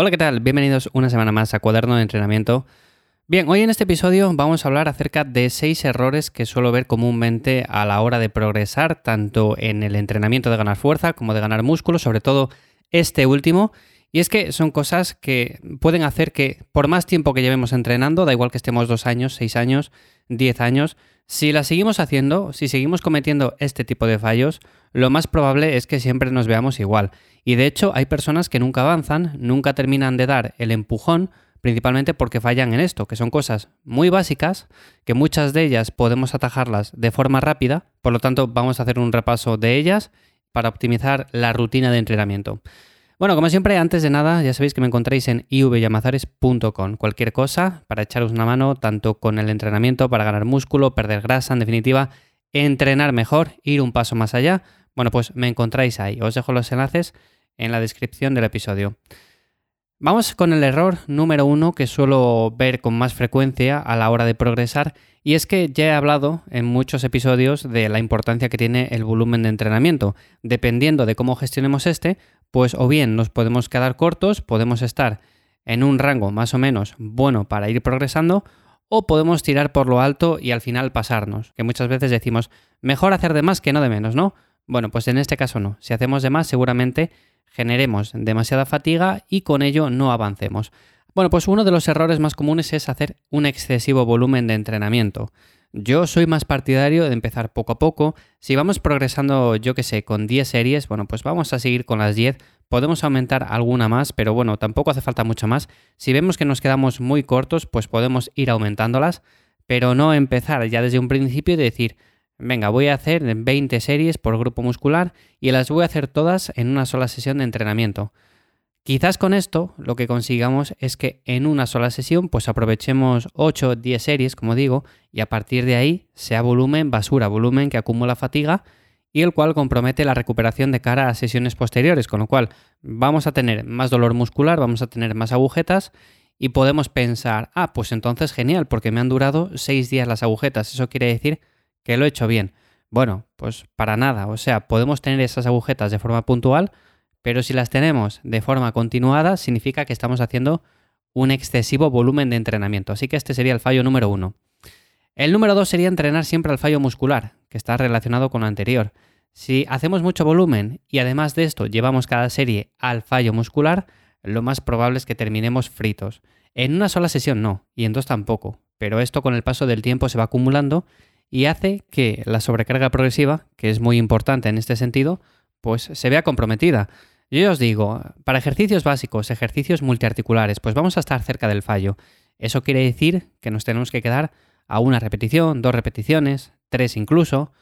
Hola, ¿qué tal? Bienvenidos una semana más a Cuaderno de Entrenamiento. Bien, hoy en este episodio vamos a hablar acerca de seis errores que suelo ver comúnmente a la hora de progresar, tanto en el entrenamiento de ganar fuerza como de ganar músculo, sobre todo este último. Y es que son cosas que pueden hacer que por más tiempo que llevemos entrenando, da igual que estemos dos años, seis años, diez años, si las seguimos haciendo, si seguimos cometiendo este tipo de fallos, lo más probable es que siempre nos veamos igual. Y de hecho hay personas que nunca avanzan, nunca terminan de dar el empujón, principalmente porque fallan en esto, que son cosas muy básicas, que muchas de ellas podemos atajarlas de forma rápida, por lo tanto vamos a hacer un repaso de ellas para optimizar la rutina de entrenamiento. Bueno, como siempre, antes de nada, ya sabéis que me encontráis en ivyamazares.com. Cualquier cosa para echaros una mano, tanto con el entrenamiento para ganar músculo, perder grasa, en definitiva, entrenar mejor, ir un paso más allá. Bueno, pues me encontráis ahí. Os dejo los enlaces en la descripción del episodio. Vamos con el error número uno que suelo ver con más frecuencia a la hora de progresar y es que ya he hablado en muchos episodios de la importancia que tiene el volumen de entrenamiento. Dependiendo de cómo gestionemos este, pues o bien nos podemos quedar cortos, podemos estar en un rango más o menos bueno para ir progresando o podemos tirar por lo alto y al final pasarnos, que muchas veces decimos, mejor hacer de más que no de menos, ¿no? Bueno, pues en este caso no. Si hacemos de más, seguramente generemos demasiada fatiga y con ello no avancemos. Bueno, pues uno de los errores más comunes es hacer un excesivo volumen de entrenamiento. Yo soy más partidario de empezar poco a poco. Si vamos progresando, yo que sé, con 10 series, bueno, pues vamos a seguir con las 10. Podemos aumentar alguna más, pero bueno, tampoco hace falta mucho más. Si vemos que nos quedamos muy cortos, pues podemos ir aumentándolas, pero no empezar ya desde un principio y decir, venga, voy a hacer 20 series por grupo muscular y las voy a hacer todas en una sola sesión de entrenamiento. Quizás con esto lo que consigamos es que en una sola sesión pues aprovechemos 8 o 10 series, como digo, y a partir de ahí sea volumen basura, volumen que acumula fatiga y el cual compromete la recuperación de cara a sesiones posteriores, con lo cual vamos a tener más dolor muscular, vamos a tener más agujetas y podemos pensar, ah, pues entonces genial, porque me han durado 6 días las agujetas, eso quiere decir que lo he hecho bien. Bueno, pues para nada, o sea, podemos tener esas agujetas de forma puntual, pero si las tenemos de forma continuada, significa que estamos haciendo un excesivo volumen de entrenamiento. Así que este sería el fallo número uno. El número dos sería entrenar siempre al fallo muscular, que está relacionado con lo anterior. Si hacemos mucho volumen y además de esto llevamos cada serie al fallo muscular, lo más probable es que terminemos fritos. En una sola sesión no, y en dos tampoco, pero esto con el paso del tiempo se va acumulando y hace que la sobrecarga progresiva, que es muy importante en este sentido, pues se vea comprometida. Yo os digo, para ejercicios básicos, ejercicios multiarticulares, pues vamos a estar cerca del fallo. Eso quiere decir que nos tenemos que quedar a una repetición, dos repeticiones, tres incluso,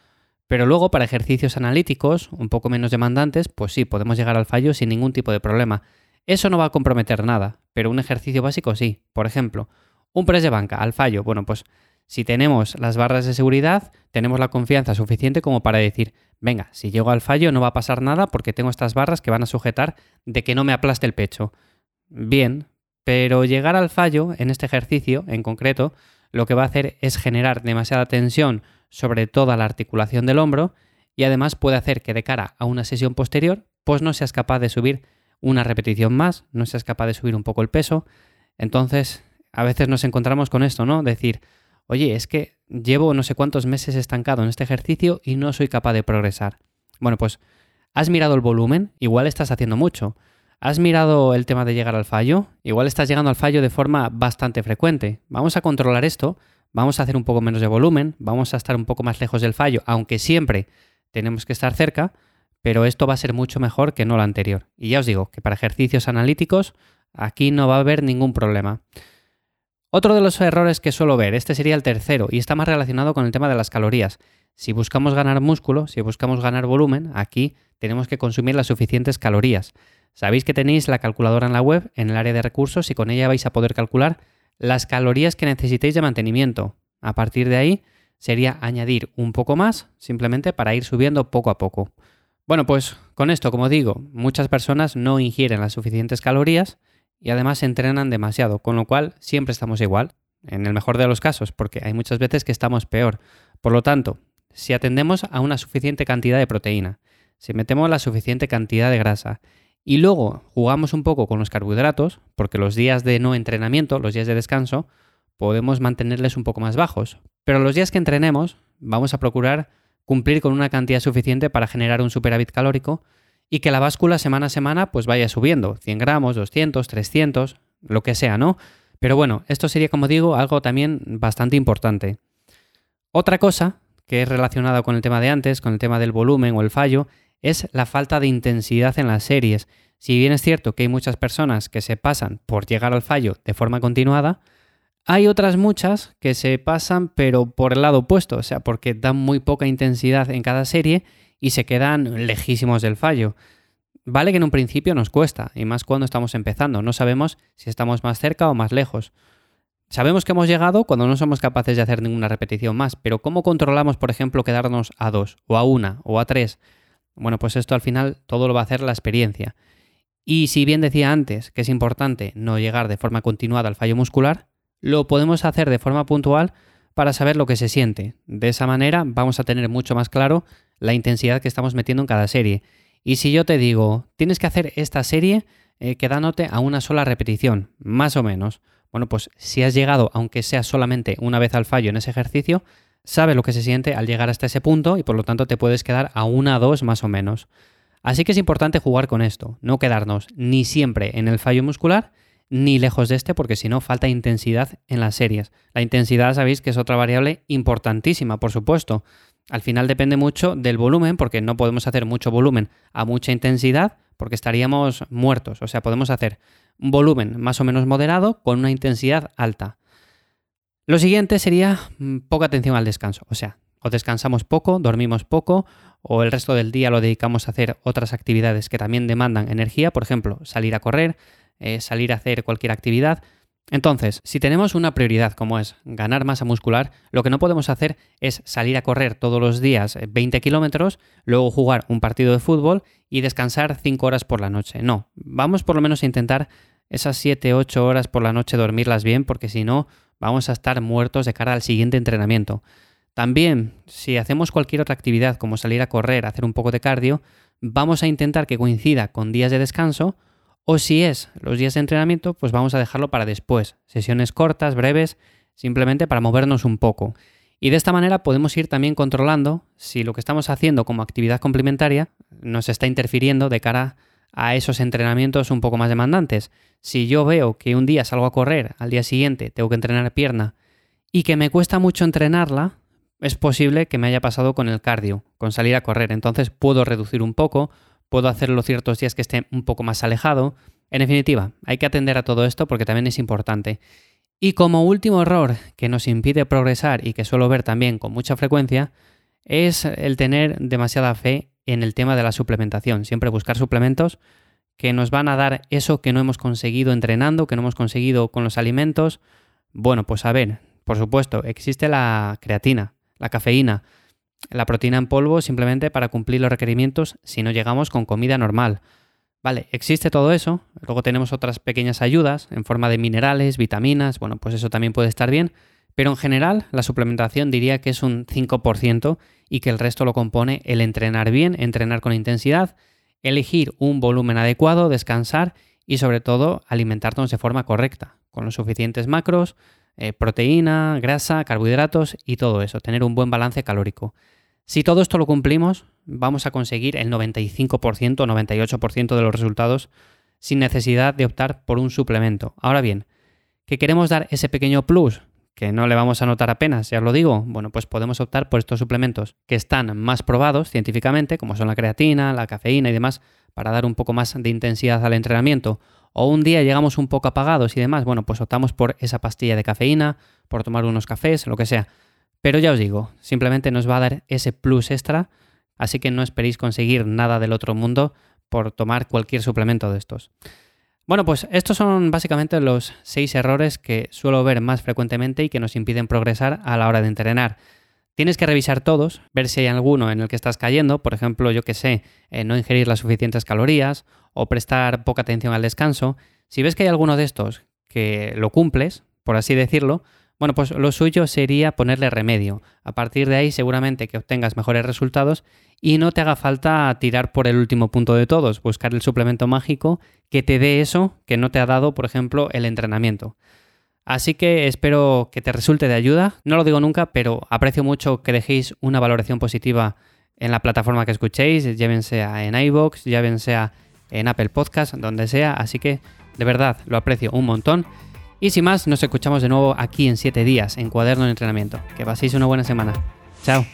pero luego para ejercicios analíticos, un poco menos demandantes, pues sí, podemos llegar al fallo sin ningún tipo de problema. Eso no va a comprometer nada, pero un ejercicio básico sí. Por ejemplo, un press de banca al fallo, bueno, pues si tenemos las barras de seguridad, tenemos la confianza suficiente como para decir, venga, si llego al fallo no va a pasar nada porque tengo estas barras que van a sujetar de que no me aplaste el pecho. Bien, pero llegar al fallo en este ejercicio en concreto lo que va a hacer es generar demasiada tensión sobre toda la articulación del hombro y además puede hacer que de cara a una sesión posterior pues no seas capaz de subir una repetición más, no seas capaz de subir un poco el peso. Entonces, a veces nos encontramos con esto, ¿no? Decir, oye, es que llevo no sé cuántos meses estancado en este ejercicio y no soy capaz de progresar. Bueno, pues, ¿has mirado el volumen? Igual estás haciendo mucho. ¿Has mirado el tema de llegar al fallo? Igual estás llegando al fallo de forma bastante frecuente. Vamos a controlar esto, vamos a hacer un poco menos de volumen, vamos a estar un poco más lejos del fallo, aunque siempre tenemos que estar cerca, pero esto va a ser mucho mejor que no lo anterior. Y ya os digo que para ejercicios analíticos aquí no va a haber ningún problema. Otro de los errores que suelo ver, este sería el tercero, y está más relacionado con el tema de las calorías. Si buscamos ganar músculo, si buscamos ganar volumen, aquí tenemos que consumir las suficientes calorías. Sabéis que tenéis la calculadora en la web, en el área de recursos, y con ella vais a poder calcular las calorías que necesitéis de mantenimiento. A partir de ahí sería añadir un poco más, simplemente para ir subiendo poco a poco. Bueno, pues con esto, como digo, muchas personas no ingieren las suficientes calorías y además entrenan demasiado, con lo cual siempre estamos igual, en el mejor de los casos, porque hay muchas veces que estamos peor. Por lo tanto, si atendemos a una suficiente cantidad de proteína, si metemos la suficiente cantidad de grasa y luego jugamos un poco con los carbohidratos, porque los días de no entrenamiento, los días de descanso, podemos mantenerles un poco más bajos. Pero los días que entrenemos, vamos a procurar cumplir con una cantidad suficiente para generar un superávit calórico y que la báscula semana a semana pues vaya subiendo, 100 gramos, 200, 300, lo que sea, ¿no? Pero bueno, esto sería, como digo, algo también bastante importante. Otra cosa que es relacionada con el tema de antes, con el tema del volumen o el fallo, es la falta de intensidad en las series. Si bien es cierto que hay muchas personas que se pasan por llegar al fallo de forma continuada, hay otras muchas que se pasan pero por el lado opuesto, o sea, porque dan muy poca intensidad en cada serie y se quedan lejísimos del fallo. Vale que en un principio nos cuesta, y más cuando estamos empezando, no sabemos si estamos más cerca o más lejos. Sabemos que hemos llegado cuando no somos capaces de hacer ninguna repetición más, pero ¿cómo controlamos, por ejemplo, quedarnos a dos, o a una, o a tres? Bueno, pues esto al final todo lo va a hacer la experiencia. Y si bien decía antes que es importante no llegar de forma continuada al fallo muscular, lo podemos hacer de forma puntual para saber lo que se siente. De esa manera vamos a tener mucho más claro la intensidad que estamos metiendo en cada serie. Y si yo te digo, tienes que hacer esta serie eh, quedándote a una sola repetición, más o menos. Bueno, pues si has llegado, aunque sea solamente una vez al fallo en ese ejercicio, sabes lo que se siente al llegar hasta ese punto y por lo tanto te puedes quedar a una o dos más o menos. Así que es importante jugar con esto, no quedarnos ni siempre en el fallo muscular ni lejos de este porque si no falta intensidad en las series. La intensidad sabéis que es otra variable importantísima, por supuesto. Al final depende mucho del volumen porque no podemos hacer mucho volumen a mucha intensidad porque estaríamos muertos. O sea, podemos hacer un volumen más o menos moderado con una intensidad alta. Lo siguiente sería mm, poca atención al descanso. O sea, o descansamos poco, dormimos poco, o el resto del día lo dedicamos a hacer otras actividades que también demandan energía, por ejemplo, salir a correr, eh, salir a hacer cualquier actividad. Entonces, si tenemos una prioridad como es ganar masa muscular, lo que no podemos hacer es salir a correr todos los días 20 eh, kilómetros, luego jugar un partido de fútbol y descansar 5 horas por la noche. No, vamos por lo menos a intentar esas 7, 8 horas por la noche dormirlas bien, porque si no, vamos a estar muertos de cara al siguiente entrenamiento. También, si hacemos cualquier otra actividad como salir a correr, hacer un poco de cardio, vamos a intentar que coincida con días de descanso o si es los días de entrenamiento, pues vamos a dejarlo para después. Sesiones cortas, breves, simplemente para movernos un poco. Y de esta manera podemos ir también controlando si lo que estamos haciendo como actividad complementaria nos está interfiriendo de cara a esos entrenamientos un poco más demandantes. Si yo veo que un día salgo a correr, al día siguiente tengo que entrenar pierna y que me cuesta mucho entrenarla, es posible que me haya pasado con el cardio, con salir a correr. Entonces puedo reducir un poco, puedo hacerlo ciertos días que esté un poco más alejado. En definitiva, hay que atender a todo esto porque también es importante. Y como último error que nos impide progresar y que suelo ver también con mucha frecuencia, es el tener demasiada fe en el tema de la suplementación. Siempre buscar suplementos que nos van a dar eso que no hemos conseguido entrenando, que no hemos conseguido con los alimentos. Bueno, pues a ver, por supuesto, existe la creatina, la cafeína, la proteína en polvo simplemente para cumplir los requerimientos si no llegamos con comida normal. Vale, existe todo eso, luego tenemos otras pequeñas ayudas en forma de minerales, vitaminas, bueno, pues eso también puede estar bien, pero en general la suplementación diría que es un 5% y que el resto lo compone el entrenar bien, entrenar con intensidad, elegir un volumen adecuado, descansar y sobre todo alimentarnos de forma correcta, con los suficientes macros, eh, proteína, grasa, carbohidratos y todo eso, tener un buen balance calórico. Si todo esto lo cumplimos, vamos a conseguir el 95% o 98% de los resultados sin necesidad de optar por un suplemento. Ahora bien, ¿que queremos dar ese pequeño plus? Que no le vamos a notar apenas, ya os lo digo, bueno, pues podemos optar por estos suplementos que están más probados científicamente, como son la creatina, la cafeína y demás, para dar un poco más de intensidad al entrenamiento. O un día llegamos un poco apagados y demás, bueno, pues optamos por esa pastilla de cafeína, por tomar unos cafés, lo que sea. Pero ya os digo, simplemente nos va a dar ese plus extra, así que no esperéis conseguir nada del otro mundo por tomar cualquier suplemento de estos. Bueno, pues estos son básicamente los seis errores que suelo ver más frecuentemente y que nos impiden progresar a la hora de entrenar. Tienes que revisar todos, ver si hay alguno en el que estás cayendo, por ejemplo, yo que sé, eh, no ingerir las suficientes calorías o prestar poca atención al descanso. Si ves que hay alguno de estos que lo cumples, por así decirlo, Bueno, pues lo suyo sería ponerle remedio. A partir de ahí seguramente que obtengas mejores resultados y no te haga falta tirar por el último punto de todos, buscar el suplemento mágico que te dé eso que no te ha dado, por ejemplo, el entrenamiento. Así que espero que te resulte de ayuda. No lo digo nunca, pero aprecio mucho que dejéis una valoración positiva en la plataforma que escuchéis, ya sea en iVoox, ya sea en Apple Podcast, donde sea. Así que de verdad lo aprecio un montón. Y sin más, nos escuchamos de nuevo aquí en 7 días en Cuaderno de Entrenamiento. Que paséis una buena semana. Chao.